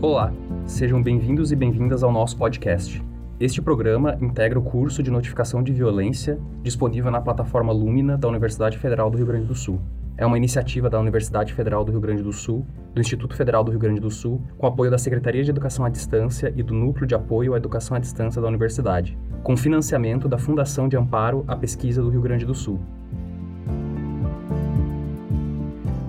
Olá, sejam bem-vindos e bem-vindas ao nosso podcast. Este programa integra o curso de notificação de violência disponível na plataforma Lumina da Universidade Federal do Rio Grande do Sul. É uma iniciativa da Universidade Federal do Rio Grande do Sul, do Instituto Federal do Rio Grande do Sul, com apoio da Secretaria de Educação à Distância e do Núcleo de Apoio à Educação à Distância da Universidade, com financiamento da Fundação de Amparo à Pesquisa do Rio Grande do Sul.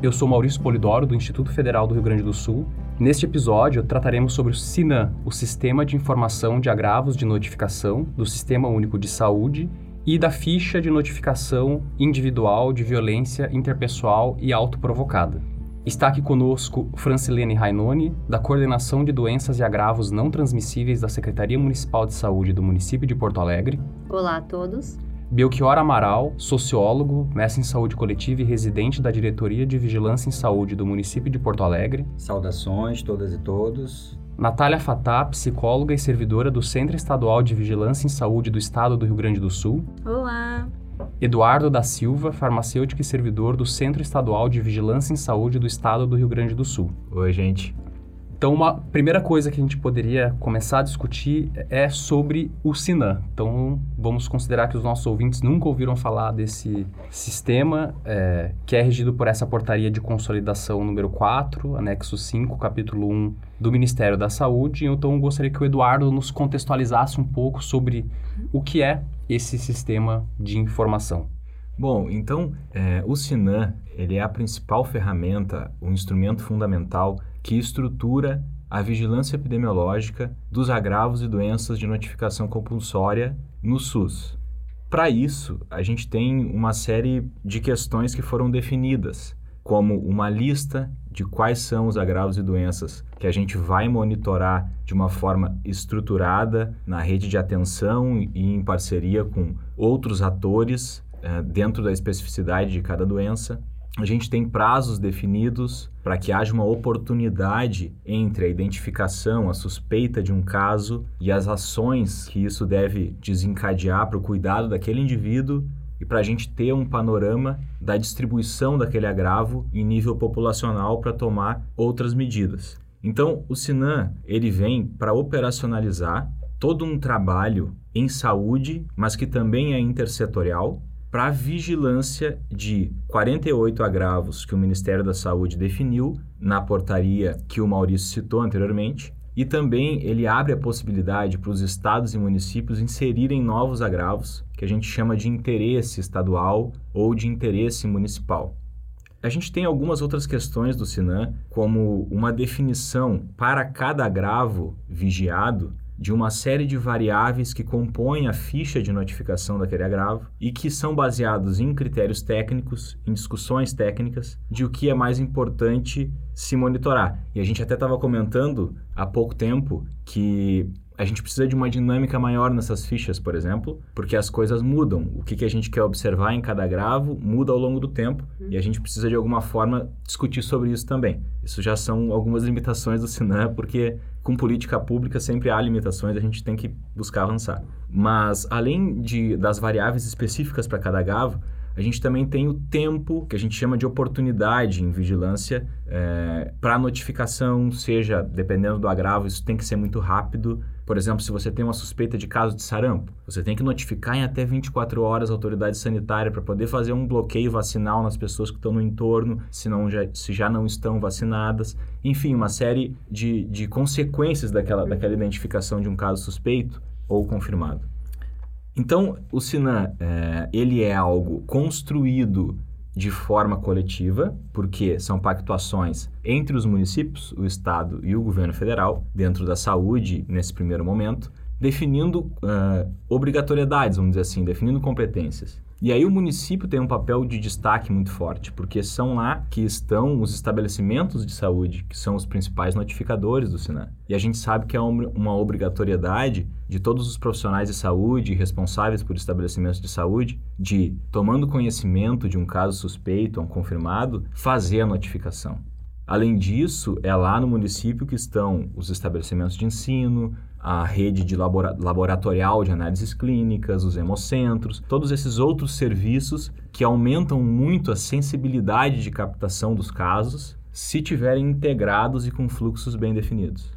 Eu sou Maurício Polidoro, do Instituto Federal do Rio Grande do Sul. Neste episódio, trataremos sobre o SINAM, o Sistema de Informação de Agravos de Notificação do Sistema Único de Saúde e da ficha de notificação individual de violência interpessoal e autoprovocada. Está aqui conosco Francilene Rainoni, da Coordenação de Doenças e Agravos Não Transmissíveis da Secretaria Municipal de Saúde do município de Porto Alegre. Olá a todos. Belchior Amaral, sociólogo, mestre em saúde coletiva e residente da Diretoria de Vigilância em Saúde do município de Porto Alegre. Saudações todas e todos. Natália Fatá, psicóloga e servidora do Centro Estadual de Vigilância em Saúde do Estado do Rio Grande do Sul. Olá! Eduardo da Silva, farmacêutico e servidor do Centro Estadual de Vigilância em Saúde do Estado do Rio Grande do Sul. Oi, gente. Então, uma primeira coisa que a gente poderia começar a discutir é sobre o Sinan. Então, vamos considerar que os nossos ouvintes nunca ouviram falar desse sistema, é, que é regido por essa portaria de consolidação número 4, anexo 5, capítulo 1 do Ministério da Saúde. Então, gostaria que o Eduardo nos contextualizasse um pouco sobre o que é esse sistema de informação. Bom, então, é, o Sinan ele é a principal ferramenta, o instrumento fundamental que estrutura a vigilância epidemiológica dos agravos e doenças de notificação compulsória no SUS. Para isso, a gente tem uma série de questões que foram definidas, como uma lista de quais são os agravos e doenças que a gente vai monitorar de uma forma estruturada na rede de atenção e em parceria com outros atores eh, dentro da especificidade de cada doença a gente tem prazos definidos para que haja uma oportunidade entre a identificação, a suspeita de um caso e as ações que isso deve desencadear para o cuidado daquele indivíduo e para a gente ter um panorama da distribuição daquele agravo em nível populacional para tomar outras medidas. Então, o Sinan ele vem para operacionalizar todo um trabalho em saúde, mas que também é intersetorial, para vigilância de 48 agravos que o Ministério da Saúde definiu na portaria que o Maurício citou anteriormente. E também ele abre a possibilidade para os estados e municípios inserirem novos agravos, que a gente chama de interesse estadual ou de interesse municipal. A gente tem algumas outras questões do Sinan, como uma definição para cada agravo vigiado de uma série de variáveis que compõem a ficha de notificação daquele agravo e que são baseados em critérios técnicos, em discussões técnicas de o que é mais importante se monitorar. E a gente até estava comentando há pouco tempo que a gente precisa de uma dinâmica maior nessas fichas, por exemplo, porque as coisas mudam. O que, que a gente quer observar em cada gravo muda ao longo do tempo uhum. e a gente precisa de alguma forma discutir sobre isso também. Isso já são algumas limitações do Sinan, porque com política pública sempre há limitações, a gente tem que buscar avançar. Mas além de, das variáveis específicas para cada gravo, a gente também tem o tempo que a gente chama de oportunidade em vigilância é, para notificação, seja dependendo do agravo, isso tem que ser muito rápido. Por exemplo, se você tem uma suspeita de caso de sarampo, você tem que notificar em até 24 horas a autoridade sanitária para poder fazer um bloqueio vacinal nas pessoas que estão no entorno, se, não já, se já não estão vacinadas. Enfim, uma série de, de consequências daquela, daquela identificação de um caso suspeito ou confirmado. Então, o Sinan, é, ele é algo construído de forma coletiva, porque são pactuações entre os municípios, o Estado e o governo federal, dentro da saúde, nesse primeiro momento, definindo uh, obrigatoriedades, vamos dizer assim, definindo competências. E aí o município tem um papel de destaque muito forte, porque são lá que estão os estabelecimentos de saúde, que são os principais notificadores do Sinan. E a gente sabe que é uma obrigatoriedade de todos os profissionais de saúde responsáveis por estabelecimentos de saúde de, tomando conhecimento de um caso suspeito ou confirmado, fazer a notificação. Além disso, é lá no município que estão os estabelecimentos de ensino, a rede de labora laboratorial de análises clínicas, os hemocentros, todos esses outros serviços que aumentam muito a sensibilidade de captação dos casos se tiverem integrados e com fluxos bem definidos.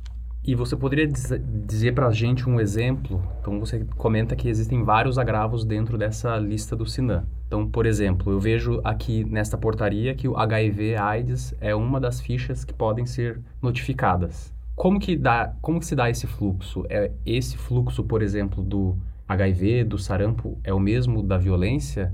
E você poderia dizer para a gente um exemplo? Então, você comenta que existem vários agravos dentro dessa lista do Sinan. Então, por exemplo, eu vejo aqui nesta portaria que o HIV/AIDS é uma das fichas que podem ser notificadas. Como que, dá, como que se dá esse fluxo? É esse fluxo, por exemplo, do HIV, do sarampo, é o mesmo da violência?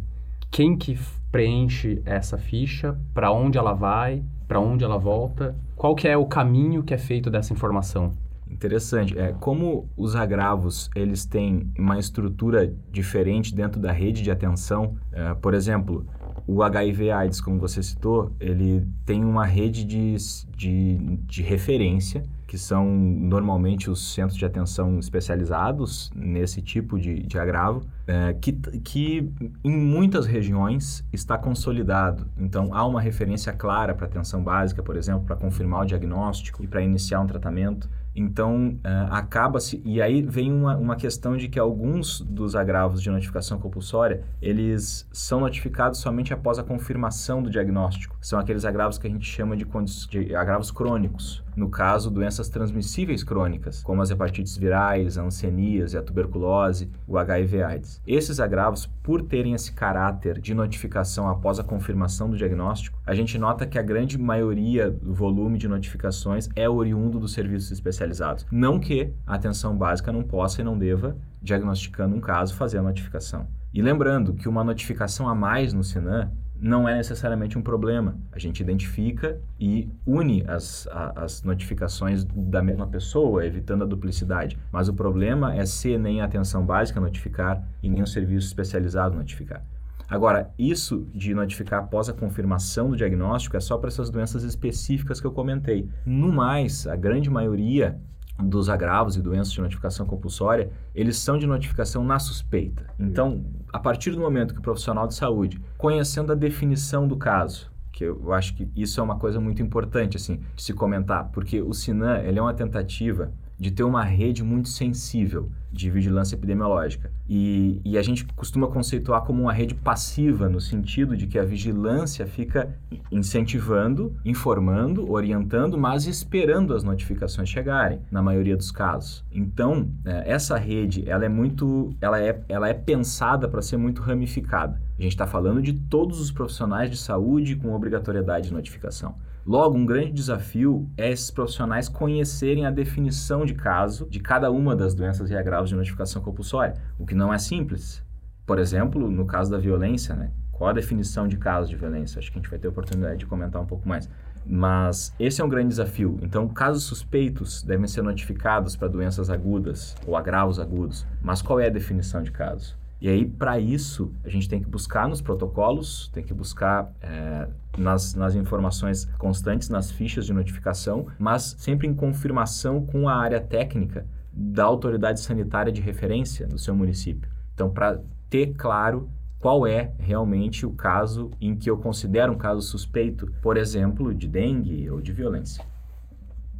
Quem que preenche essa ficha? Para onde ela vai? Para onde ela volta? Qual que é o caminho que é feito dessa informação? Interessante. É, como os agravos eles têm uma estrutura diferente dentro da rede de atenção, é, por exemplo, o HIV/AIDS, como você citou, ele tem uma rede de, de, de referência que são normalmente os centros de atenção especializados nesse tipo de, de agravo, é, que, que em muitas regiões está consolidado. Então, há uma referência clara para atenção básica, por exemplo, para confirmar o diagnóstico e para iniciar um tratamento. Então, uh, acaba-se... E aí vem uma, uma questão de que alguns dos agravos de notificação compulsória, eles são notificados somente após a confirmação do diagnóstico. São aqueles agravos que a gente chama de, de agravos crônicos. No caso, doenças transmissíveis crônicas, como as hepatites virais, a ancenias e a tuberculose, o HIV/AIDS. Esses agravos, por terem esse caráter de notificação após a confirmação do diagnóstico, a gente nota que a grande maioria do volume de notificações é oriundo dos serviços especializados. Não que a atenção básica não possa e não deva, diagnosticando um caso, fazer a notificação. E lembrando que uma notificação a mais no Sinan não é necessariamente um problema. A gente identifica e une as, a, as notificações da mesma pessoa, evitando a duplicidade. Mas o problema é se nem a atenção básica notificar e nem o serviço especializado notificar. Agora, isso de notificar após a confirmação do diagnóstico é só para essas doenças específicas que eu comentei. No mais, a grande maioria dos agravos e doenças de notificação compulsória, eles são de notificação na suspeita. Então, a partir do momento que o profissional de saúde, conhecendo a definição do caso, que eu acho que isso é uma coisa muito importante assim de se comentar, porque o Sinan ele é uma tentativa de ter uma rede muito sensível de vigilância epidemiológica. E, e, a gente costuma conceituar como uma rede passiva, no sentido de que a vigilância fica incentivando, informando, orientando, mas esperando as notificações chegarem, na maioria dos casos. Então, é, essa rede, ela é muito, ela é, ela é pensada para ser muito ramificada. A gente está falando de todos os profissionais de saúde com obrigatoriedade de notificação. Logo, um grande desafio é esses profissionais conhecerem a definição de caso de cada uma das doenças e agravos de notificação compulsória, o que não é simples. Por exemplo, no caso da violência, né? Qual a definição de caso de violência? Acho que a gente vai ter oportunidade de comentar um pouco mais. Mas esse é um grande desafio. Então, casos suspeitos devem ser notificados para doenças agudas ou agravos agudos. Mas qual é a definição de caso? E aí, para isso, a gente tem que buscar nos protocolos, tem que buscar é, nas, nas informações constantes, nas fichas de notificação, mas sempre em confirmação com a área técnica da autoridade sanitária de referência do seu município. Então, para ter claro qual é realmente o caso em que eu considero um caso suspeito, por exemplo, de dengue ou de violência.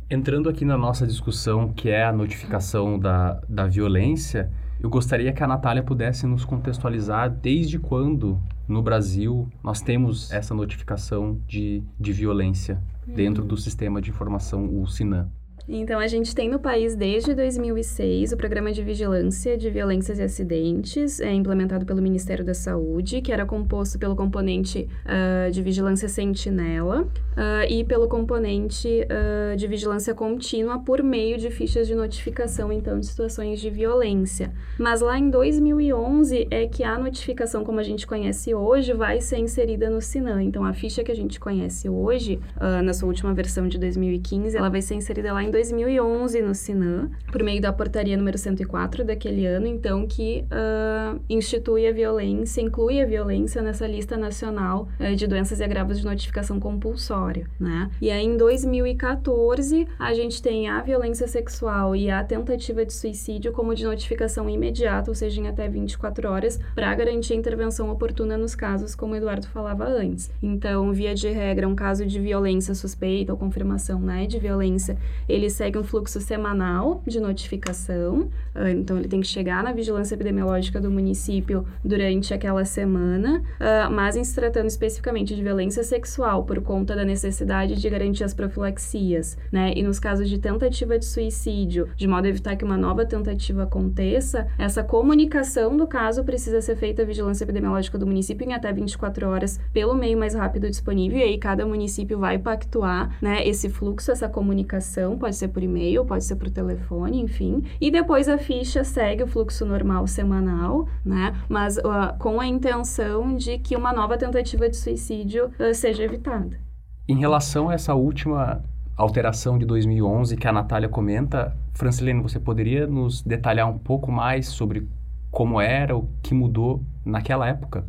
Entrando aqui na nossa discussão, que é a notificação da, da violência, eu gostaria que a Natália pudesse nos contextualizar desde quando no Brasil nós temos essa notificação de, de violência dentro do sistema de informação, o SINAM. Então, a gente tem no país desde 2006 o Programa de Vigilância de Violências e Acidentes, é, implementado pelo Ministério da Saúde, que era composto pelo componente uh, de vigilância sentinela uh, e pelo componente uh, de vigilância contínua por meio de fichas de notificação, então, de situações de violência. Mas lá em 2011 é que a notificação, como a gente conhece hoje, vai ser inserida no SINAM. Então, a ficha que a gente conhece hoje, na sua última versão de 2015, ela vai ser inserida lá em 2011 no Sinan, por meio da portaria número 104 daquele ano, então, que uh, institui a violência, inclui a violência nessa lista nacional uh, de doenças e agravos de notificação compulsória, né? E aí, em 2014, a gente tem a violência sexual e a tentativa de suicídio como de notificação imediata, ou seja, em até 24 horas, para garantir a intervenção oportuna nos casos, como o Eduardo falava antes. Então, via de regra, um caso de violência suspeita ou confirmação, né, de violência, ele ele segue um fluxo semanal de notificação, uh, então ele tem que chegar na vigilância epidemiológica do município durante aquela semana, uh, mas em se tratando especificamente de violência sexual por conta da necessidade de garantir as profilaxias, né, e nos casos de tentativa de suicídio, de modo a evitar que uma nova tentativa aconteça, essa comunicação do caso precisa ser feita à vigilância epidemiológica do município em até 24 horas pelo meio mais rápido disponível, e aí cada município vai pactuar, né, esse fluxo, essa comunicação, pode ser por e-mail, pode ser por telefone, enfim, e depois a ficha segue o fluxo normal semanal, né, mas uh, com a intenção de que uma nova tentativa de suicídio uh, seja evitada. Em relação a essa última alteração de 2011 que a Natália comenta, Francilene, você poderia nos detalhar um pouco mais sobre como era, o que mudou naquela época?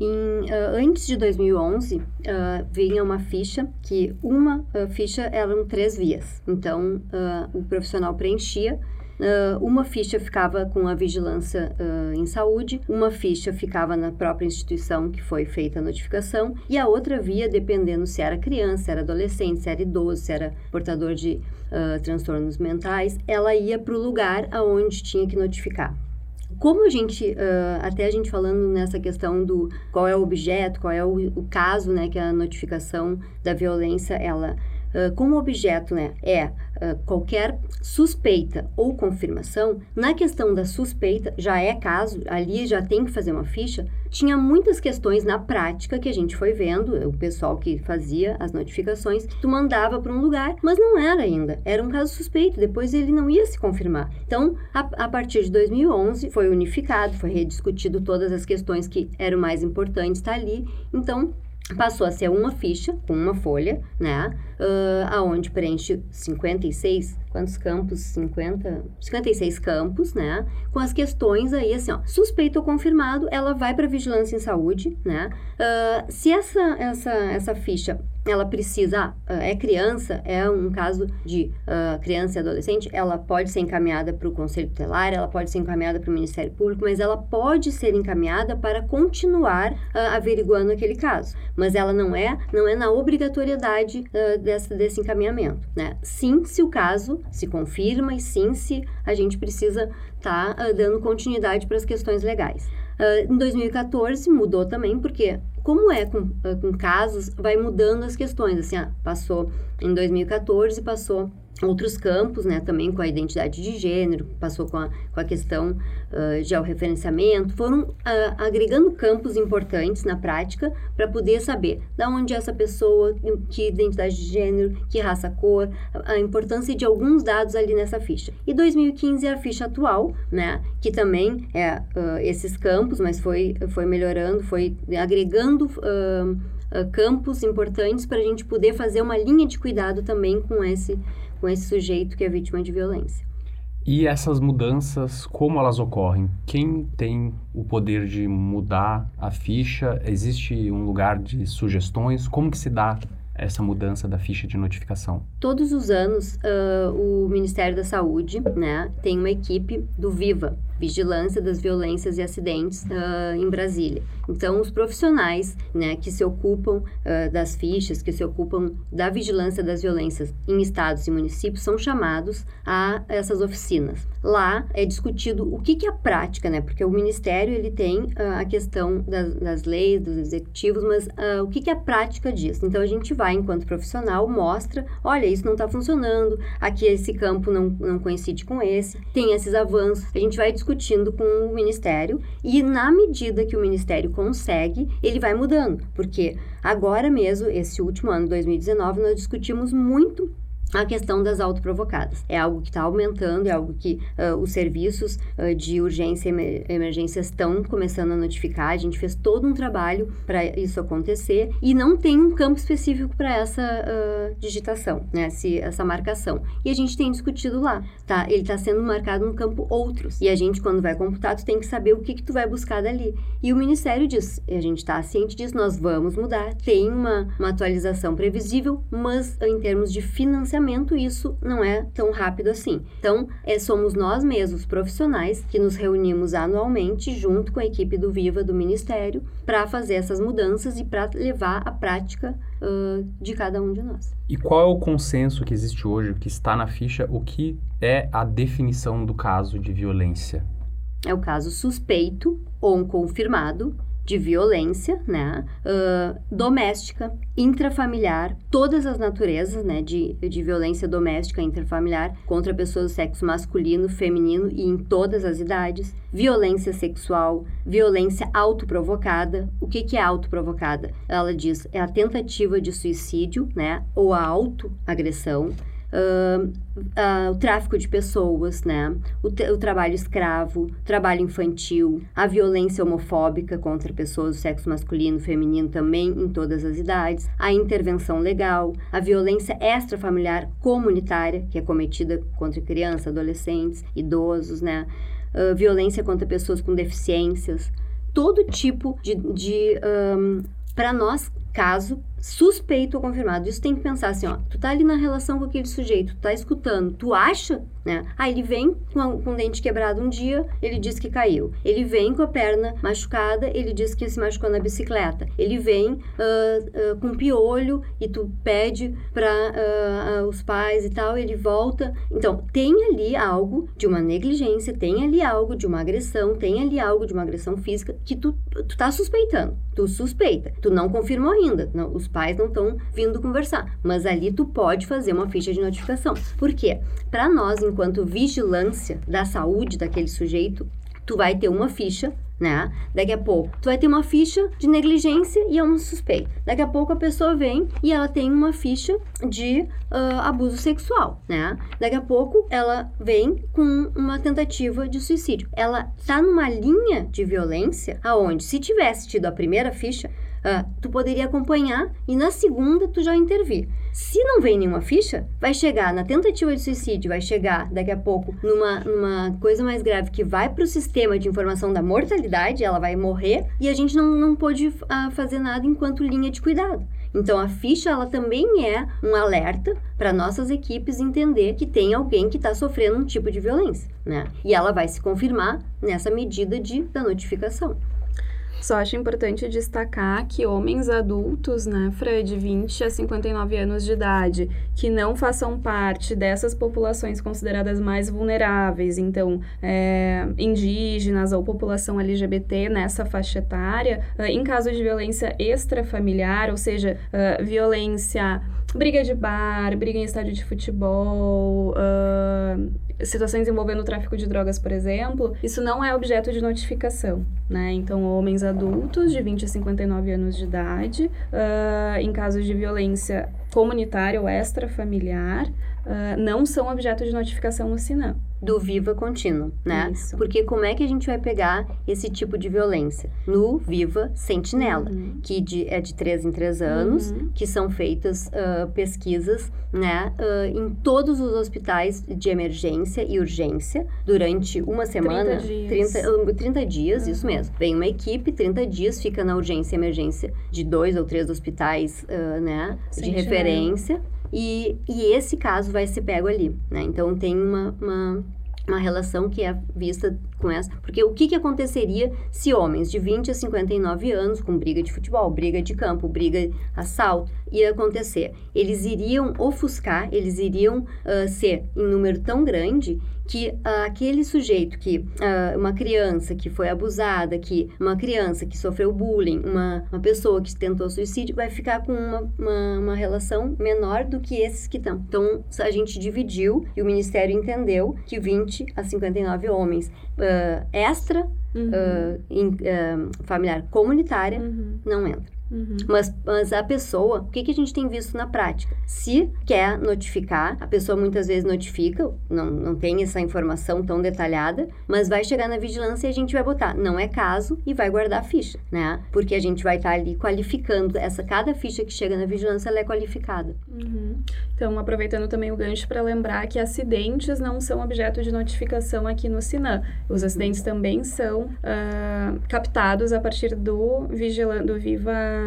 Em, uh, antes de 2011, uh, vinha uma ficha que uma uh, ficha eram três vias. Então, o profissional preenchia Uh, uma ficha ficava com a vigilância uh, em saúde, uma ficha ficava na própria instituição que foi feita a notificação, e a outra via, dependendo se era criança, se era adolescente, se era idoso, se era portador de uh, transtornos mentais, ela ia para o lugar aonde tinha que notificar. Como a gente, uh, até a gente falando nessa questão do qual é o objeto, qual é o, o caso, né, que a notificação da violência, ela Uh, como objeto né, é uh, qualquer suspeita ou confirmação, na questão da suspeita, já é caso, ali já tem que fazer uma ficha, tinha muitas questões na prática que a gente foi vendo, o pessoal que fazia as notificações, tu mandava para um lugar, mas não era ainda, era um caso suspeito, depois ele não ia se confirmar. Então, a, a partir de 2011, foi unificado, foi rediscutido todas as questões que eram mais importantes tá ali, então passou a ser uma ficha com uma folha, né? Uh, aonde preenche 56, quantos campos? 50, 56 campos, né? Com as questões aí, assim, ó, suspeito ou confirmado, ela vai para vigilância em saúde, né? Uh, se essa, essa, essa ficha ela precisa, uh, é criança, é um caso de uh, criança e adolescente, ela pode ser encaminhada para o Conselho Tutelar, ela pode ser encaminhada para o Ministério Público, mas ela pode ser encaminhada para continuar uh, averiguando aquele caso. Mas ela não é, não é na obrigatoriedade desse, desse encaminhamento, né? Sim, se o caso se confirma e sim, se a gente precisa estar tá, dando continuidade para as questões legais. Uh, em 2014 mudou também, porque como é com, uh, com casos, vai mudando as questões. Assim, ah, passou em 2014, passou outros campos, né, também com a identidade de gênero, passou com a, com a questão uh, georreferenciamento, foram uh, agregando campos importantes na prática para poder saber da onde é essa pessoa, que identidade de gênero, que raça, cor, a, a importância de alguns dados ali nessa ficha. E 2015 é a ficha atual, né, que também é uh, esses campos, mas foi, foi melhorando, foi agregando uh, campos importantes para a gente poder fazer uma linha de cuidado também com esse com esse sujeito que é vítima de violência. E essas mudanças, como elas ocorrem? Quem tem o poder de mudar a ficha? Existe um lugar de sugestões? Como que se dá essa mudança da ficha de notificação? Todos os anos, uh, o Ministério da Saúde né, tem uma equipe do VIVA, Vigilância das Violências e Acidentes, uh, em Brasília. Então, os profissionais né, que se ocupam uh, das fichas, que se ocupam da vigilância das violências em estados e municípios, são chamados a essas oficinas. Lá é discutido o que, que é a prática, né? Porque o Ministério ele tem a questão das, das, leis, dos executivos, mas o que, que é a prática disso? Então, a gente vai enquanto profissional, mostra, olha, isso não está funcionando, aqui esse campo não, não coincide com esse, tem esses avanços. A gente vai discutindo com o Ministério e na medida que o Ministério consegue, ele vai mudando, porque agora mesmo, esse último ano, 2019, nós discutimos muito a questão das autoprovocadas. É algo que está aumentando, é algo que uh, os serviços uh, de urgência e emergência estão começando a notificar. A gente fez todo um trabalho para isso acontecer e não tem um campo específico para essa uh, digitação, né? Se, essa marcação. E a gente tem discutido lá, tá? Ele está sendo marcado no campo outros. E a gente, quando vai computar, tu tem que saber o que, que tu vai buscar dali. E o Ministério diz, a gente está ciente disso, nós vamos mudar. Tem uma, uma atualização previsível, mas em termos de financiamento isso não é tão rápido assim. Então, é, somos nós mesmos, profissionais, que nos reunimos anualmente junto com a equipe do Viva do Ministério para fazer essas mudanças e para levar a prática uh, de cada um de nós. E qual é o consenso que existe hoje, que está na ficha, o que é a definição do caso de violência? É o caso suspeito ou confirmado de violência, né, uh, doméstica, intrafamiliar, todas as naturezas, né, de, de violência doméstica intrafamiliar contra pessoas do sexo masculino, feminino e em todas as idades, violência sexual, violência autoprovocada. O que, que é autoprovocada? Ela diz é a tentativa de suicídio, né, ou a autoagressão uh, uh, o tráfico de pessoas, né? O, o, trabalho escravo, trabalho infantil, a violência homofóbica contra pessoas do sexo masculino, feminino também em todas as idades, a intervenção legal, a violência extrafamiliar comunitária, que é cometida contra crianças, adolescentes, idosos, né? Uh, violência contra pessoas com deficiências, todo tipo de, de um, para nós caso suspeito ou confirmado. Isso tem que pensar assim, ó, tu tá ali na relação com aquele sujeito, tu tá escutando, tu acha, né? Aí ele vem com, a, com o dente quebrado um dia, ele diz que caiu. Ele vem com a perna machucada, ele diz que se machucou na bicicleta. Ele vem uh, uh, com piolho e tu pede para uh, os pais e tal, ele volta. Então, tem ali algo de uma negligência, tem ali algo de uma agressão, tem ali algo de uma agressão física que tu, tu tá suspeitando. Tu suspeita. Tu não confirmou ainda. Não, os pais não estão vindo conversar. Mas ali tu pode fazer uma ficha de notificação. Por quê? Para nós, enquanto vigilância da saúde daquele sujeito, tu vai ter uma ficha né? Daqui a pouco, tu vai ter uma ficha de negligência e é um suspeito. Daqui a pouco a pessoa vem e ela tem uma ficha de uh, abuso sexual, né? Daqui a pouco ela vem com uma tentativa de suicídio. Ela tá numa linha de violência aonde, se tivesse tido a primeira ficha, Uh, tu poderia acompanhar e na segunda tu já intervir. Se não vem nenhuma ficha, vai chegar na tentativa de suicídio, vai chegar daqui a pouco numa, numa coisa mais grave que vai para o sistema de informação da mortalidade, ela vai morrer e a gente não, não pode uh, fazer nada enquanto linha de cuidado. Então a ficha ela também é um alerta para nossas equipes entender que tem alguém que está sofrendo um tipo de violência, né? E ela vai se confirmar nessa medida de da notificação. Só acho importante destacar que homens adultos, né, de 20 a 59 anos de idade, que não façam parte dessas populações consideradas mais vulneráveis, então, é, indígenas ou população LGBT nessa faixa etária, eh, em caso de violência extrafamiliar, ou seja, uh, violência briga de bar, briga em estádio de futebol, uh, situações envolvendo o tráfico de drogas, por exemplo, isso não é objeto de notificação, né? Então, homens adultos de 20 a 59 anos de idade, uh, em casos de violência comunitária ou extrafamiliar, uh, não são objeto de notificação no SINAM do Viva Contínuo, né? Isso. Porque como é que a gente vai pegar esse tipo de violência? No Viva Sentinela, uhum. que de, é de três em três anos, uhum. que são feitas uh, pesquisas, né, uh, em todos os hospitais de emergência e urgência durante uma semana, 30 dias, 30, 30 dias uhum. isso mesmo. Vem uma equipe, 30 dias fica na urgência e emergência de dois ou três hospitais, uh, né, Sentinela. de referência e, e esse caso vai ser pego ali, né? Então tem uma, uma, uma relação que é vista com essa. Porque o que, que aconteceria se homens de 20 a 59 anos, com briga de futebol, briga de campo, briga assalto, ia acontecer? Eles iriam ofuscar, eles iriam uh, ser em número tão grande que uh, aquele sujeito que uh, uma criança que foi abusada, que uma criança que sofreu bullying, uma, uma pessoa que tentou suicídio, vai ficar com uma, uma, uma relação menor do que esses que estão. Então, a gente dividiu e o Ministério entendeu que 20 a 59 homens uh, extra uhum. in, familiar comunitária uhum. não entra. Uhum. Mas, mas a pessoa, o que, que a gente tem visto na prática? Se quer notificar, a pessoa muitas vezes notifica, não, não tem essa informação tão detalhada, mas vai chegar na vigilância e a gente vai botar, não é caso, e vai guardar a ficha, né? Porque a gente vai estar tá ali qualificando, essa cada ficha que chega na vigilância, ela é qualificada. Uhum. Então, aproveitando também o gancho para lembrar que acidentes não são objeto de notificação aqui no Sinam. Os acidentes também são uh, captados a partir do, vigilando, do Viva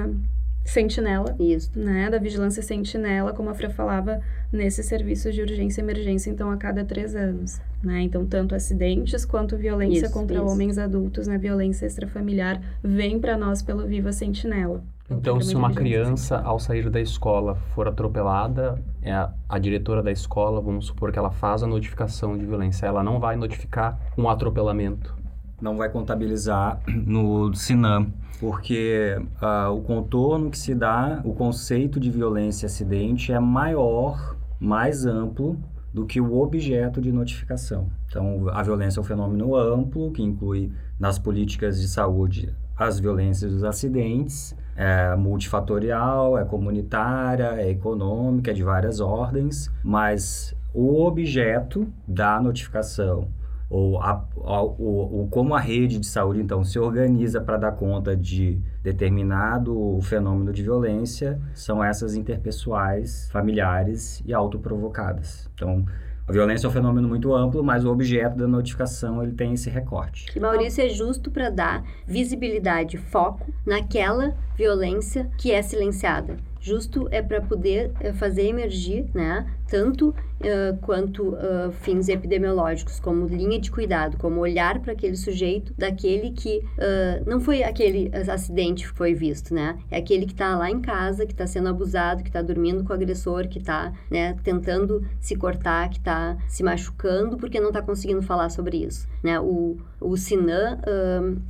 sentinela, Isso. né, da vigilância sentinela, como a Fran falava, nesses serviços de urgência e emergência, então, a cada três anos, né, então, tanto acidentes quanto violência Isso, contra isso. homens adultos, né, violência extrafamiliar, vem para nós pelo Viva Sentinela. Então, se uma criança, ao sair da escola, for atropelada, é a, a diretora da escola, vamos supor que ela faz a notificação de violência, ela não vai notificar um atropelamento. Não vai contabilizar no Sinam, porque ah, o contorno que se dá, o conceito de violência e acidente é maior, mais amplo do que o objeto de notificação. Então, a violência é um fenômeno amplo que inclui nas políticas de saúde as violências e os acidentes, é multifatorial, é comunitária, é econômica, é de várias ordens, mas o objeto da notificação ou a, o- como a rede de saúde então se organiza para dar conta de determinado fenômeno de violência são essas interpessoais, familiares e autoprovocadas. Então, a violência é um fenômeno muito amplo, mas o objeto da notificação ele tem esse recorte. Que Maurício é justo para dar visibilidade, foco naquela violência que é silenciada. Justo é para poder eh, fazer emergir, né, tanto eh, quanto eh, fins epidemiológicos, como linha de cuidado, como olhar para aquele sujeito, daquele que eh, não foi aquele acidente que foi visto, né, é aquele que está lá em casa, que está sendo abusado, que está dormindo com o agressor, que está, né, tentando se cortar, que está se machucando porque não está conseguindo falar sobre isso, né, o, o Sinan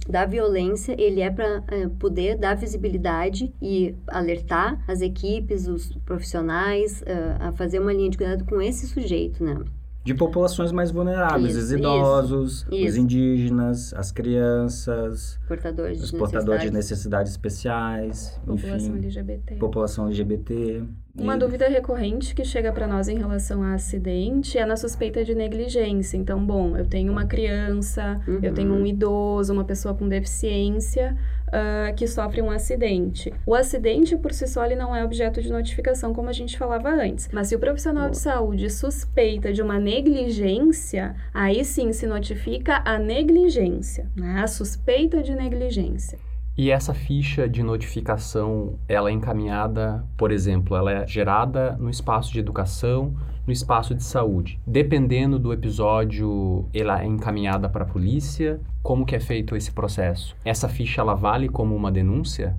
da violência, ele é para poder dar visibilidade e alertar as equipes, os profissionais a fazer uma linha de cuidado com esse sujeito, né? De populações mais vulneráveis, Isso, os idosos, os isso. indígenas, as crianças, Portadores de os portadores de necessidades. necessidades especiais, População enfim, LGBT. população LGBT. Uma E- dúvida recorrente que chega para nós em relação a acidente é na suspeita de negligência. Então, bom, eu tenho uma criança, eu Uhum. tenho um idoso, uma pessoa com deficiência ah, que sofre um acidente. O acidente por si só ele não é objeto de notificação, como a gente falava antes. Mas se o profissional de saúde suspeita de uma negligência, aí sim se notifica a negligência, né? A suspeita de negligência. E essa ficha de notificação, ela é encaminhada, por exemplo, ela é gerada no espaço de educação, no espaço de saúde. Dependendo do episódio, ela é encaminhada para a polícia. Como que é feito esse processo? Essa ficha ela vale como uma denúncia?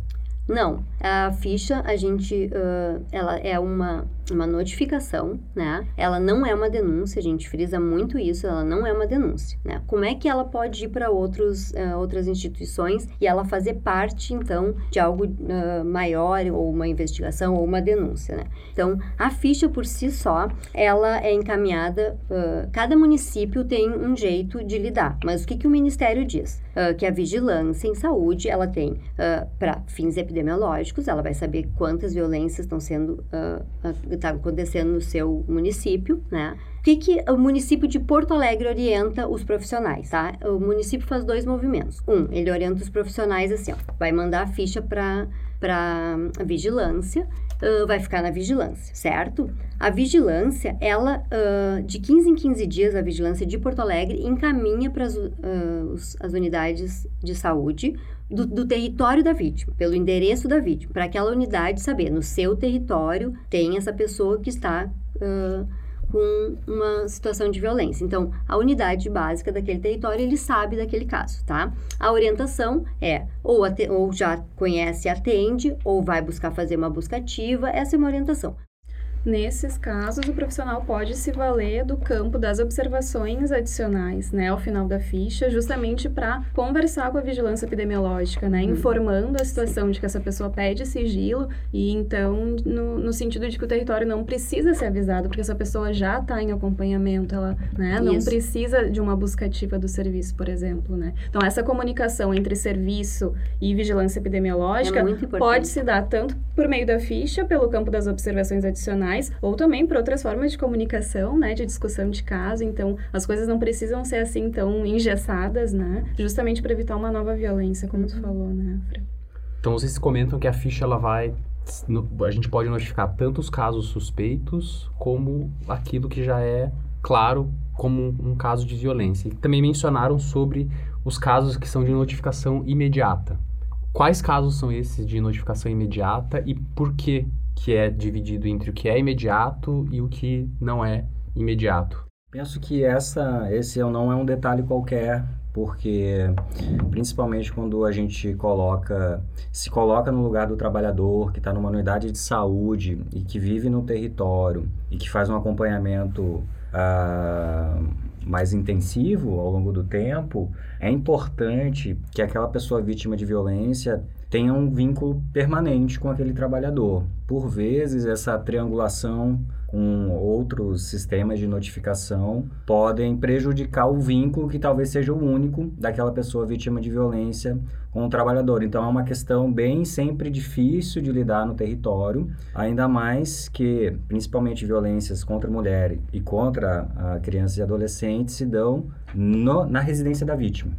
Não, a ficha a gente, ah, ela é uma, uma notificação, né? Ela não é uma denúncia, a gente frisa muito isso, ela não é uma denúncia, né? Como é que ela pode ir para outros, ah, outras instituições e ela fazer parte, então, de algo ah, maior, ou uma investigação, ou uma denúncia, né? Então, a ficha por si só, ela é encaminhada, ah, cada município tem um jeito de lidar, mas o que, que o Ministério diz? Ah, que a vigilância em saúde, ela tem para fins epidemiológicos, ela vai saber quantas violências estão sendo ah, tá acontecendo no seu município, né? O que, que o município de Porto Alegre orienta os profissionais, tá? O município faz dois movimentos. Um, ele orienta os profissionais assim, ó, vai mandar a ficha para para vigilância, ah, vai ficar na vigilância, certo? A vigilância, ela, ah, de 15 em 15 dias, a vigilância de Porto Alegre encaminha para as unidades de saúde do, do território da vítima, pelo endereço da vítima, para aquela unidade saber, no seu território tem essa pessoa que está ah, com uma situação de violência. Então, a unidade básica daquele território, ele sabe daquele caso, tá? A orientação é ou, ou já conhece e atende, ou vai buscar fazer uma busca ativa, essa é uma orientação. Nesses casos, o profissional pode se valer do campo das observações adicionais, né, ao final da ficha, justamente para conversar com a vigilância epidemiológica, né, informando a situação de que essa pessoa pede sigilo e então no, no sentido de que o território não precisa ser avisado porque essa pessoa já está em acompanhamento, ela, né, não Isso. precisa de uma busca ativa do serviço, por exemplo, né. Então essa comunicação entre serviço e vigilância epidemiológica é. Pode se dar tanto por meio da ficha, pelo campo das observações adicionais, ou também por outras formas de comunicação, né, de discussão de caso. Então, as coisas não precisam ser assim tão engessadas, né, justamente para evitar uma nova violência, como tu falou, né, Fran? Então vocês comentam que a ficha ela vai no- a gente pode notificar tanto os casos suspeitos como aquilo que já é claro como um, um caso de violência. E também mencionaram sobre os casos que são de notificação imediata. Quais casos são esses de notificação imediata e por que que é dividido entre o que é imediato e o que não é imediato? Penso que essa, esse não é um detalhe qualquer, porque principalmente quando a gente coloca, se coloca no lugar do trabalhador que está numa unidade de saúde e que vive no território e que faz um acompanhamento uh, mais intensivo ao longo do tempo, é importante que aquela pessoa vítima de violência tenha um vínculo permanente com aquele trabalhador. Por vezes, essa triangulação com outros sistemas de notificação podem prejudicar o vínculo que talvez seja o único daquela pessoa vítima de violência com o trabalhador. Então é uma questão bem sempre difícil de lidar no território, ainda mais que principalmente violências contra a mulher e contra crianças e adolescentes se dão no, na residência da vítima.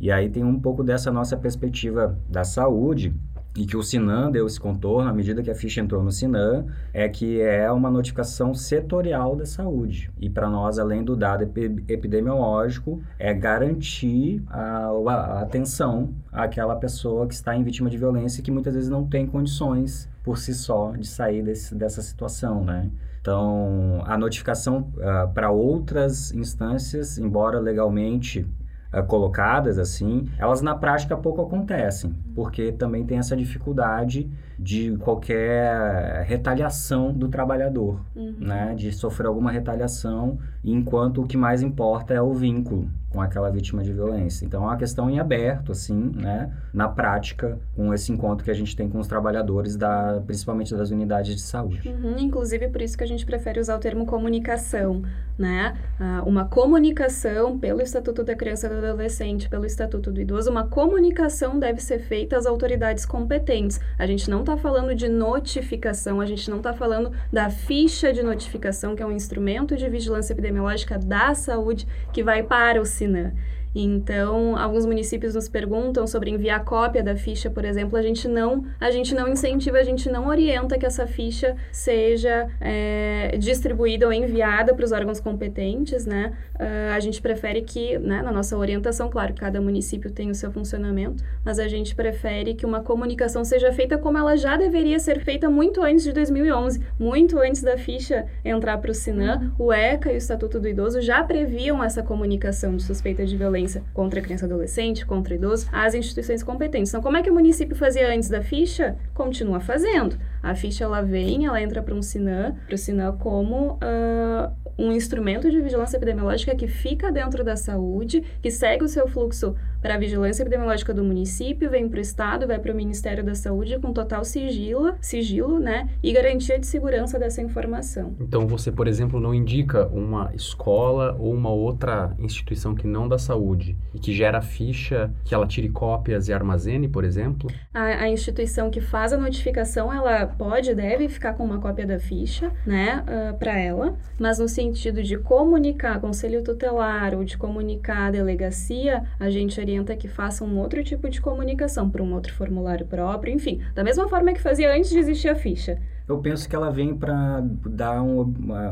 E aí tem um pouco dessa nossa perspectiva da saúde, e que o Sinan deu esse contorno à medida que a ficha entrou no Sinan, é que é uma notificação setorial da saúde. E para nós, além do dado epidemiológico, é garantir a, a, atenção àquela pessoa que está em vítima de violência e que muitas vezes não tem condições por si só de sair desse, dessa situação, né? Então, a notificação uh, ah, para outras instâncias, embora legalmente uh, colocadas assim, elas na prática pouco acontecem, porque também tem essa dificuldade de qualquer retaliação do trabalhador, uhum. né? De sofrer alguma retaliação, enquanto o que mais importa é o vínculo com aquela vítima de violência. Então, é uma questão em aberto, assim, né? Na prática, com esse encontro que a gente tem com os trabalhadores, da, principalmente das unidades de saúde. Uhum, inclusive, por isso que a gente prefere usar o termo comunicação, né? Uh, uma comunicação pelo Estatuto da Criança e do Adolescente, pelo Estatuto do Idoso, uma comunicação deve ser feita às autoridades competentes. A gente não está falando de notificação, a gente não está falando da ficha de notificação, que é um instrumento de vigilância epidemiológica da saúde que vai para o вакцины Então, alguns municípios nos perguntam sobre enviar cópia da ficha, por exemplo. A gente não, a gente não incentiva, a gente não orienta que essa ficha seja é, distribuída ou enviada para os órgãos competentes, né? Uh, a gente prefere que, né, na nossa orientação, claro, cada município tem o seu funcionamento, mas a gente prefere que uma comunicação seja feita como ela já deveria ser feita muito antes de 2011, muito antes da ficha entrar para o Sinam. Uhum. O ECA e o Estatuto do Idoso já previam essa comunicação de suspeita de violência violência contra a criança e adolescente, contra idoso, às instituições competentes. Então, como é que o município fazia antes da ficha? Continua fazendo. A ficha ela vem, ela entra para um SINAM, para o SINAM como uh, um instrumento de vigilância epidemiológica que fica dentro da saúde, que segue o seu fluxo para a vigilância epidemiológica do município, vem para o estado, vai para o Ministério da Saúde com total sigilo, sigilo, né, e garantia de segurança dessa informação. Então você, por exemplo, não indica uma escola ou uma outra instituição que não da saúde e que gera ficha que ela tire cópias e armazene, por exemplo? A, a instituição que faz a notificação, ela pode, deve ficar com uma cópia da ficha, né, uh, para ela, mas no sentido de comunicar conselho tutelar ou de comunicar a delegacia, a gente orienta que faça um outro tipo de comunicação para um outro formulário próprio, enfim, da mesma forma que fazia antes de existir a ficha. Eu penso que ela vem para dar um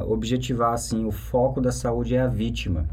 objetivar assim, o foco da saúde é a vítima,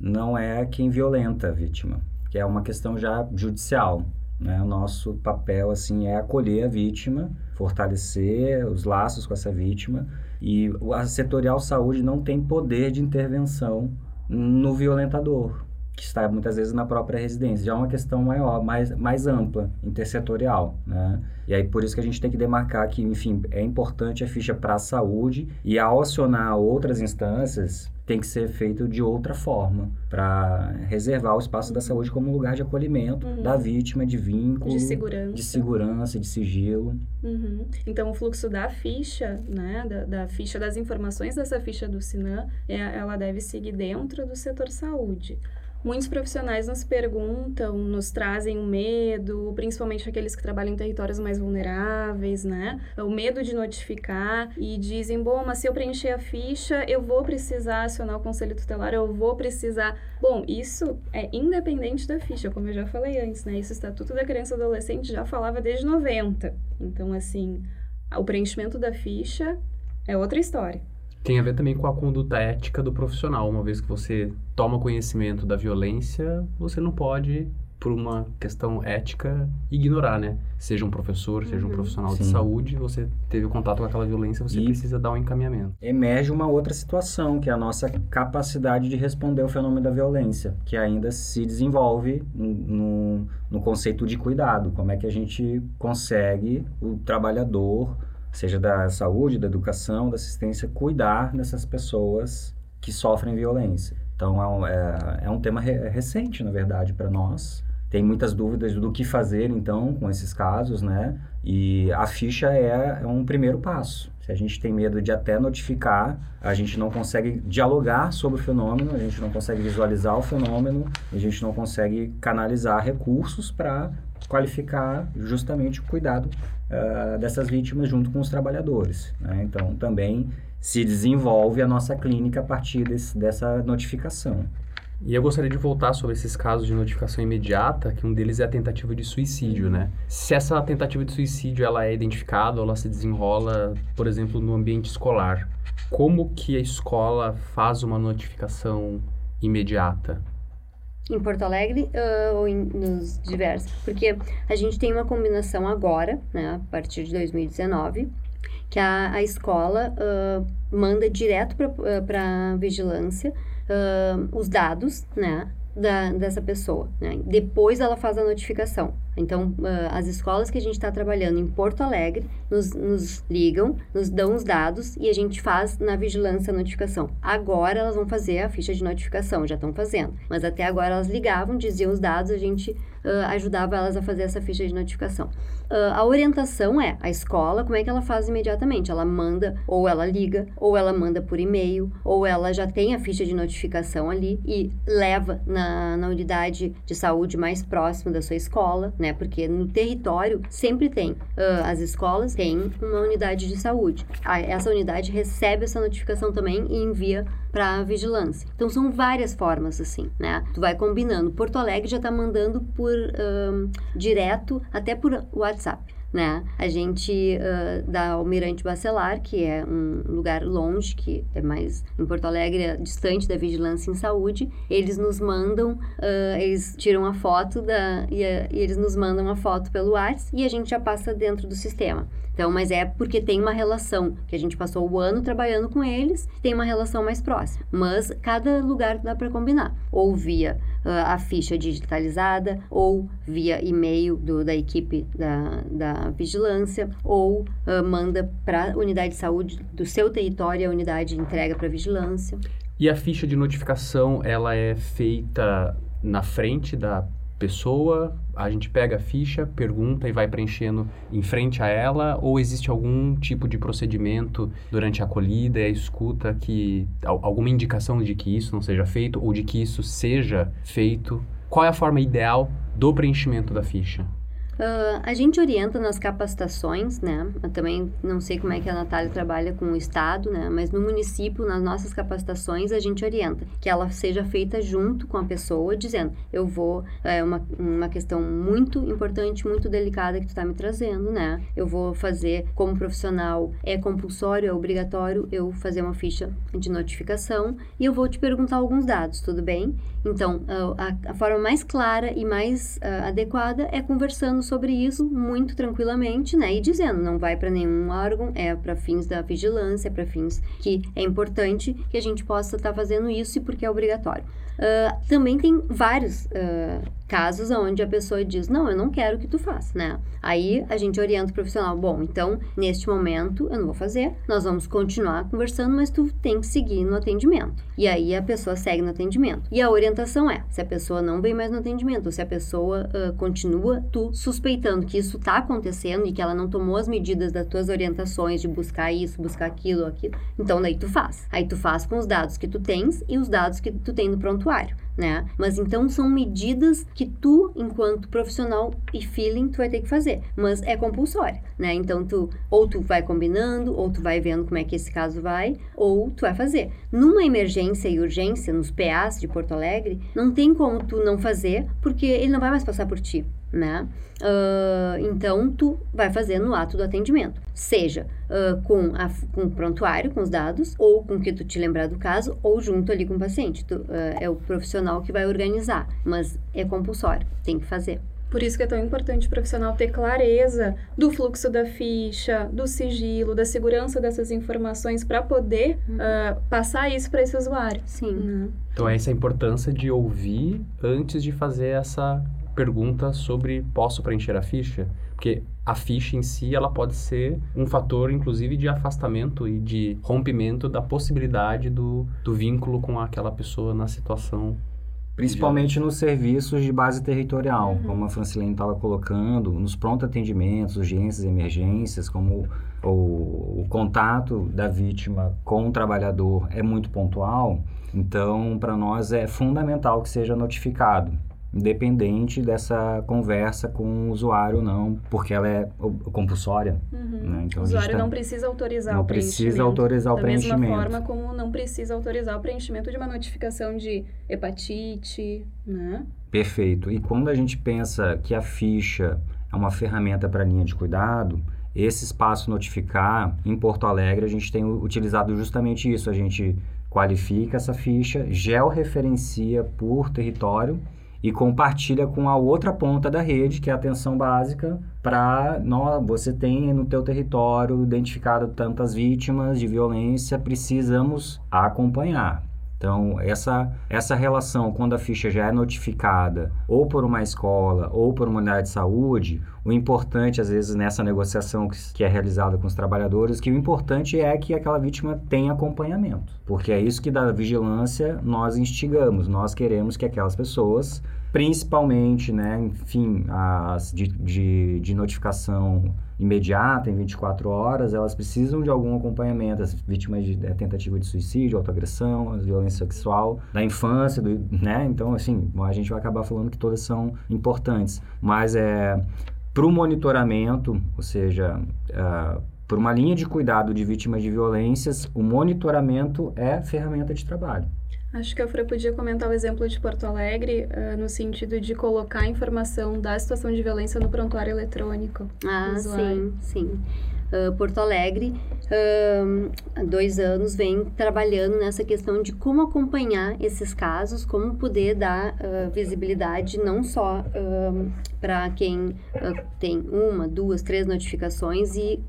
não é quem violenta a vítima, que é uma questão já judicial. Né? O nosso papel assim é acolher a vítima, fortalecer os laços com essa vítima e a setorial saúde não tem poder de intervenção no violentador, que está muitas vezes na própria residência. Já é uma questão maior, mais, mais ampla, intersetorial, né? E aí por isso que a gente tem que demarcar que, enfim, é importante a ficha para a saúde e ao acionar outras instâncias, tem que ser feito de outra forma, para reservar o espaço da saúde como lugar de acolhimento uhum. da vítima, de vínculo, de segurança, de, segurança, de sigilo. Uhum. Então, o fluxo da ficha, né, da, da, ficha das informações dessa ficha do Sinam, é, ela deve seguir dentro do setor saúde. Muitos profissionais nos perguntam, nos trazem o um medo, principalmente aqueles que trabalham em territórios mais vulneráveis, né? O medo de notificar e dizem: bom, mas se eu preencher a ficha, eu vou precisar acionar o conselho tutelar, eu vou precisar. Bom, isso é independente da ficha, como eu já falei antes, né? Isso o Estatuto da Criança e Adolescente já falava desde 90. Então, assim, o preenchimento da ficha é outra história. Tem a ver também com a conduta ética do profissional. Uma vez que você toma conhecimento da violência, você não pode por uma questão ética, ignorar, né? Seja um professor, seja um Uhum. profissional de Sim. saúde, você teve contato com aquela violência, você E- precisa dar um encaminhamento. emerge uma outra situação, que é a nossa capacidade de responder ao fenômeno da violência, que ainda se desenvolve no, no conceito de cuidado. Como é que a gente consegue, o trabalhador, seja da saúde, da educação, da assistência, cuidar dessas pessoas que sofrem violência. Então, é um, é, é um tema re- recente, na verdade, para nós. Tem muitas dúvidas do que fazer, então, com esses casos, né? E a ficha é, é um primeiro passo. Se a gente tem medo de até notificar, a gente não consegue dialogar sobre o fenômeno, a gente não consegue visualizar o fenômeno, a gente não consegue canalizar recursos para qualificar justamente o cuidado ah, dessas vítimas junto com os trabalhadores. né? Então, também se desenvolve a nossa clínica a partir desse, dessa notificação. E eu gostaria de voltar sobre esses casos de notificação imediata, que um deles é a tentativa de suicídio, né? Se essa tentativa de suicídio ela é identificada ou ela se desenrola, por exemplo, no ambiente escolar, como que a escola faz uma notificação imediata? Em Porto Alegre ah, ou em, nos diversos? Porque a gente tem uma combinação agora, né, a partir de 2019, que a, a escola ah, manda direto para a vigilância ah, os dados, né, da, dessa pessoa. Né? Depois ela faz a notificação. Então, ah, as escolas que a gente está trabalhando em Porto Alegre nos, nos ligam, nos dão os dados e a gente faz na vigilância a notificação. Agora elas vão fazer a ficha de notificação, já estão fazendo. Mas até agora elas ligavam, diziam os dados, a gente ah, ajudava elas a fazer essa ficha de notificação. Ah, a orientação é a escola, como é que ela faz imediatamente? Ela manda, ou ela liga, ou ela manda por e-mail, ou ela já tem a ficha de notificação ali e leva na, na unidade de saúde mais próxima da sua escola, né? Porque no território sempre tem. ah, as escolas têm uma unidade de saúde. Ah, essa unidade recebe essa notificação também e envia para vigilância. Então são várias formas assim, né? Tu vai combinando. Porto Alegre já tá mandando por ahn, direto, até por WhatsApp. Né? A gente ah, da Almirante Bacelar, que é um lugar longe, que é mais em Porto Alegre, é distante da vigilância em saúde, eles nos mandam, ah, eles tiram a foto da, e, e eles nos mandam a foto pelo WhatsApp e a gente já passa dentro do sistema. Então, mas é porque tem uma relação, que a gente passou o ano trabalhando com eles, tem uma relação mais próxima. Mas cada lugar dá para combinar. Ou via ah, a ficha digitalizada, ou via e-mail do- da equipe da, da vigilância, ou ah, manda para a unidade de saúde do seu território, a unidade entrega para vigilância. E a ficha de notificação, ela é feita na frente da pessoa, a gente pega a ficha, pergunta e vai preenchendo em frente a ela, ou existe algum tipo de procedimento durante a acolhida e a escuta que al- alguma indicação de que isso não seja feito ou de que isso seja feito? Qual é a forma ideal do preenchimento da ficha? Ah, a gente orienta nas capacitações, né? Eu também não sei como é que a Natália trabalha com o Estado, né? Mas no município, nas nossas capacitações, a gente orienta que ela seja feita junto com a pessoa, dizendo: eu vou. É uma, uma questão muito importante, muito delicada que tu tá me trazendo, né? Eu vou fazer como profissional, é compulsório, é obrigatório eu fazer uma ficha de notificação e eu vou te perguntar alguns dados, tudo bem? Então, a, a- a forma mais clara e mais ah, adequada é conversando sobre isso muito tranquilamente, né? E dizendo, não vai para nenhum órgão, é para fins da vigilância, para fins que é importante que a gente possa estar fazendo isso e porque é obrigatório. Ah, também tem vários ah, casos onde a pessoa diz, não, eu não quero que tu faça, né? Aí a gente orienta o profissional, bom, então, neste momento eu não vou fazer, nós vamos continuar conversando, mas tu tem que seguir no atendimento. E aí a pessoa segue no atendimento. E a orientação é, se a pessoa não vem mais no atendimento, ou se a pessoa ah, continua, tu suspeitando que isso tá acontecendo e que ela não tomou as medidas das tuas orientações de buscar isso, buscar aquilo, aquilo, então daí tu faz. Aí tu faz com os dados que tu tens e os dados que tu tem no prontuário. Né? Mas então são medidas que tu, enquanto profissional e feeling, tu vai ter que fazer. Mas é compulsória, né? Então tu ou tu vai combinando, ou tu vai vendo como é que esse caso vai, ou tu vai fazer. Numa emergência e urgência, nos PAs de Porto Alegre, não tem como tu não fazer, porque ele não vai mais passar por ti. Né? Uh, então, tu vai fazer no ato do atendimento. Seja uh, com, a, com o prontuário, com os dados, ou com o que tu te lembrar do caso, ou junto ali com o paciente. Tu, uh, é o profissional que vai organizar, mas é compulsório, tem que fazer. Por isso que é tão importante o profissional ter clareza do fluxo da ficha, do sigilo, da segurança dessas informações para poder uhum. uh, passar isso para esse usuário. Sim. Uhum. Então, essa é a importância de ouvir antes de fazer essa pergunta sobre posso preencher a ficha? Porque a ficha em si, ela pode ser um fator, inclusive, de afastamento e de rompimento da possibilidade do, do vínculo com aquela pessoa na situação Principalmente nos serviços de base territorial, uhum. como a Francilene estava colocando, nos pronto atendimentos, urgências e emergências, como o, o, contato da vítima com o trabalhador é muito pontual, então para nós é fundamental que seja notificado independente dessa conversa com o usuário ou não, porque ela é compulsória. Uhum. Né? Então, o usuário tá... não precisa autorizar não o preenchimento. precisa autorizar o preenchimento. Da mesma forma como não precisa autorizar o preenchimento de uma notificação de hepatite, né? Perfeito. E quando a gente pensa que a ficha é uma ferramenta para a linha de cuidado, esse espaço notificar, em Porto Alegre, a gente tem utilizado justamente isso. A gente qualifica essa ficha, georreferencia por território e compartilha com a outra ponta da rede, que é a atenção básica, para você tem no teu território identificado tantas vítimas de violência, precisamos acompanhar. Então, essa, essa relação, quando a ficha já é notificada, ou por uma escola, ou por uma unidade de saúde, o importante, às vezes, nessa negociação que, que é realizada com os trabalhadores, que o importante é que aquela vítima tenha acompanhamento. Porque é isso que da vigilância nós instigamos. Nós queremos que aquelas pessoas principalmente, né, enfim, as de, de, de, notificação imediata, em 24 horas, elas precisam de algum acompanhamento, as vítimas de é, tentativa de suicídio, autoagressão, violência sexual, da infância, do, né, então, assim, a gente vai acabar falando que todas são importantes, mas é, para o monitoramento, ou seja, uh, por uma linha de cuidado de vítimas de violências, o monitoramento é ferramenta de trabalho. Acho que a Fran podia comentar o exemplo de Porto Alegre, uh, no sentido de colocar a informação da situação de violência no prontuário eletrônico. Ah, sim, sim. Uh, Porto Alegre, uh, há dois anos, vem trabalhando nessa questão de como acompanhar esses casos, como poder dar uh, visibilidade não só para quem tem uma, duas, três notificações e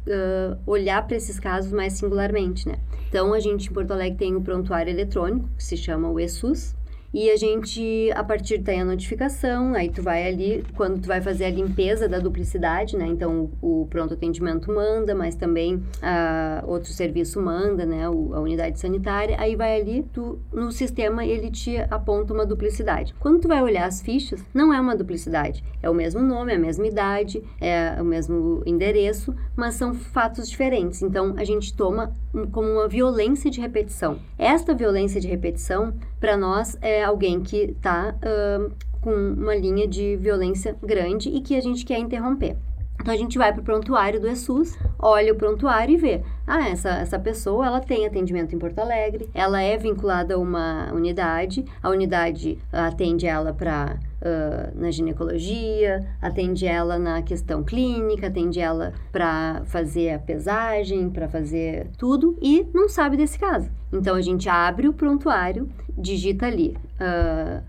olhar para esses casos mais singularmente, né? Então, a gente em Porto Alegre tem o prontuário eletrônico, que se chama o ESUS, e a gente, a partir tem a notificação, aí tu vai ali, quando tu vai fazer a limpeza da duplicidade, né? Então, o, pronto atendimento manda, mas também a, outro serviço manda, né? O, a unidade sanitária, aí vai ali, tu, no sistema ele te aponta uma duplicidade. Quando tu vai olhar as fichas, não é uma duplicidade, é o mesmo nome, é a mesma idade, é o mesmo endereço, mas são fatos diferentes. Então, a gente toma como uma violência de repetição. Esta violência de repetição, para nós, é alguém que está uh, com uma linha de violência grande e que a gente quer interromper. Então a gente vai para o prontuário do ESUS, olha o prontuário e vê. Ah, essa, essa pessoa ela tem atendimento em Porto Alegre, ela é vinculada a uma unidade, a unidade atende ela para uh, na ginecologia, atende ela na questão clínica, atende ela para fazer a pesagem, para fazer tudo e não sabe desse caso. Então a gente abre o prontuário, digita ali. Uh,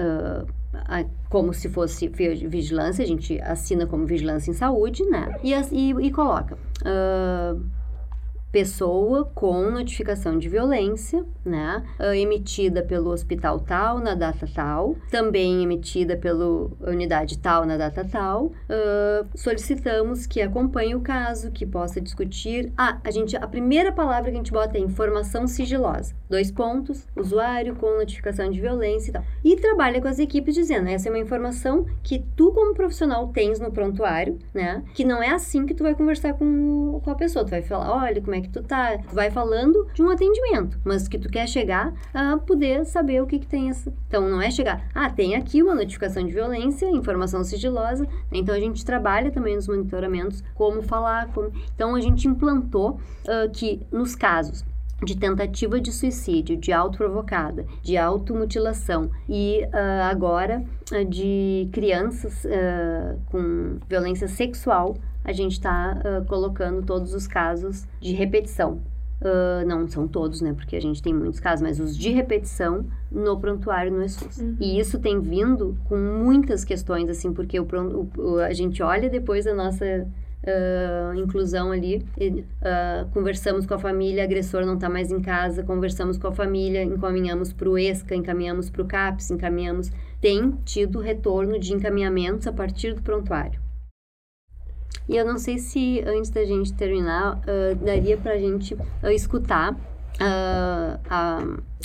uh, como se fosse vigilância, a gente assina como vigilância em saúde, né? E, e, e coloca. Uh, pessoa com notificação de violência, né, uh, emitida pelo hospital tal na data tal, também emitida pela unidade tal na data tal. Uh, solicitamos que acompanhe o caso, que possa discutir. Ah, a gente, a primeira palavra que a gente bota é informação sigilosa. Dois pontos, usuário com notificação de violência e tal. E trabalha com as equipes dizendo, essa é uma informação que tu como profissional tens no prontuário, né, que não é assim que tu vai conversar com, com a pessoa. Tu vai falar, olha como é que tu tá, tu vai falando de um atendimento, mas que tu quer chegar a poder saber o que que tem essa. Então não é chegar, ah, tem aqui uma notificação de violência, informação sigilosa. Então a gente trabalha também nos monitoramentos como falar, como... então a gente implantou uh, que nos casos de tentativa de suicídio, de autoprovocada, de automutilação e uh, agora uh, de crianças uh, com violência sexual, a gente está colocando todos os casos de repetição. não são todos, né? Porque a gente tem muitos casos, mas os de repetição no prontuário no ESUS. Uhum. E isso tem vindo com muitas questões, assim, porque o, o, a gente olha depois a nossa uh, inclusão ali. Uh, conversamos com a família, agressor não está mais em casa, conversamos com a família, encaminhamos para o ESCA, encaminhamos para o CAPS, encaminhamos. Tem tido retorno de encaminhamentos a partir do prontuário. E eu não sei se antes da gente terminar, uh, daria para a gente escutar a,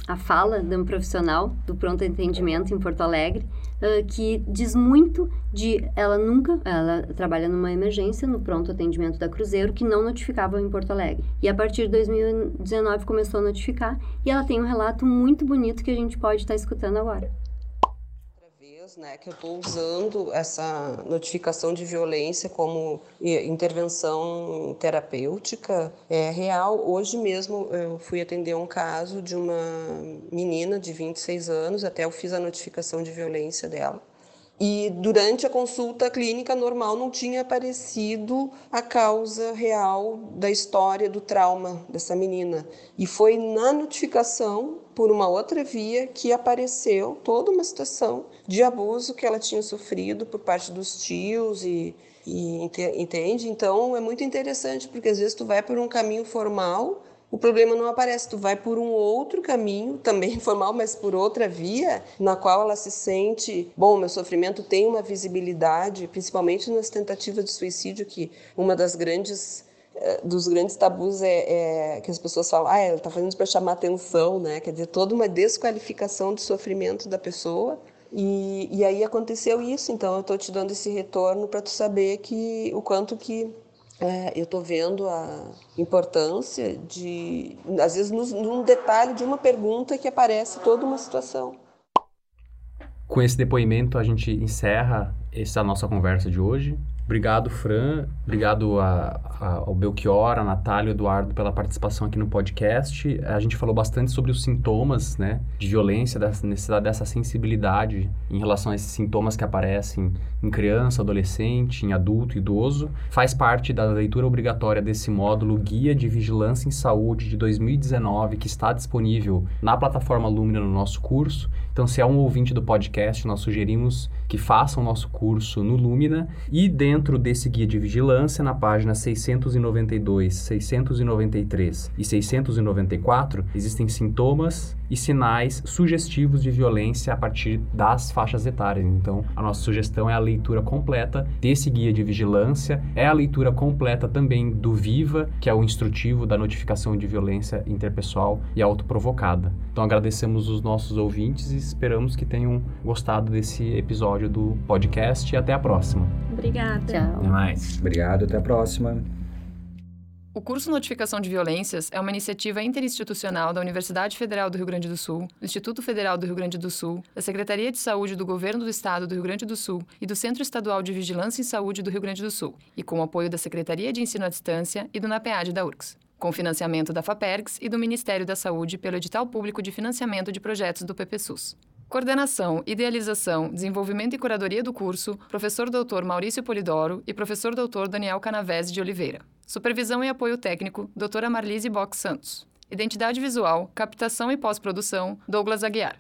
a fala de um profissional do pronto atendimento em Porto Alegre, uh, que diz muito de ela nunca, ela trabalha numa emergência no pronto atendimento da Cruzeiro que não notificava em Porto Alegre. E a partir de 2019 começou a notificar e ela tem um relato muito bonito que a gente pode estar tá escutando agora né, que eu estou usando essa notificação de violência como intervenção terapêutica é real. Hoje mesmo eu fui atender um caso de uma menina de 26 anos, até eu fiz a notificação de violência dela. E durante a consulta clínica normal não tinha aparecido a causa real da história do trauma dessa menina. E foi na notificação, por uma outra via, que apareceu toda uma situação de abuso que ela tinha sofrido por parte dos tios e, e entende? Então é muito interessante porque às vezes tu vai por um caminho formal o problema não aparece. Tu vai por um outro caminho, também informal, mas por outra via, na qual ela se sente, bom, meu sofrimento tem uma visibilidade, principalmente nas tentativas de suicídio, que uma das grandes eh, dos grandes tabus é, é, que as pessoas falam, ah, ela está fazendo isso para chamar atenção, né? Quer dizer, toda uma desqualificação do sofrimento da pessoa. E, e aí aconteceu isso, então eu estou te dando esse retorno para tu saber que o quanto que é, eu estou vendo a importância de, às vezes, num detalhe de uma pergunta que aparece toda uma situação. Com esse depoimento, a gente encerra essa nossa conversa de hoje. Obrigado, Fran. Obrigado a, a, ao Belchior, a Natália o Eduardo pela participação aqui no podcast. A gente falou bastante sobre os sintomas né, de violência, dessa necessidade dessa sensibilidade em relação a esses sintomas que aparecem em criança, adolescente, em adulto, idoso. Faz parte da leitura obrigatória desse módulo Guia de Vigilância em Saúde de 2019, que está disponível na plataforma Lumina no nosso curso. Então, se é um ouvinte do podcast, nós sugerimos que faça o nosso curso no Lumina e dentro desse guia de vigilância, na página 692, 693 e 694, existem sintomas e sinais sugestivos de violência a partir das faixas etárias. Então, a nossa sugestão é a leitura completa desse guia de vigilância, é a leitura completa também do Viva, que é o instrutivo da notificação de violência interpessoal e autoprovocada. Então, agradecemos os nossos ouvintes e esperamos que tenham gostado desse episódio do podcast e até a próxima. Obrigada. Tchau. Até mais. Obrigado, até a próxima. O curso Notificação de Violências é uma iniciativa interinstitucional da Universidade Federal do Rio Grande do Sul, do Instituto Federal do Rio Grande do Sul, da Secretaria de Saúde do Governo do Estado do Rio Grande do Sul e do Centro Estadual de Vigilância em Saúde do Rio Grande do Sul, e com o apoio da Secretaria de Ensino à Distância e do NAPEAD da URCS com financiamento da FAPERGS e do Ministério da Saúde pelo edital público de financiamento de projetos do PPSUS. Coordenação, idealização, desenvolvimento e curadoria do curso, professor doutor Maurício Polidoro e professor doutor Daniel Canavese de Oliveira. Supervisão e apoio técnico, doutora Marlise Box Santos. Identidade visual, captação e pós-produção, Douglas Aguiar.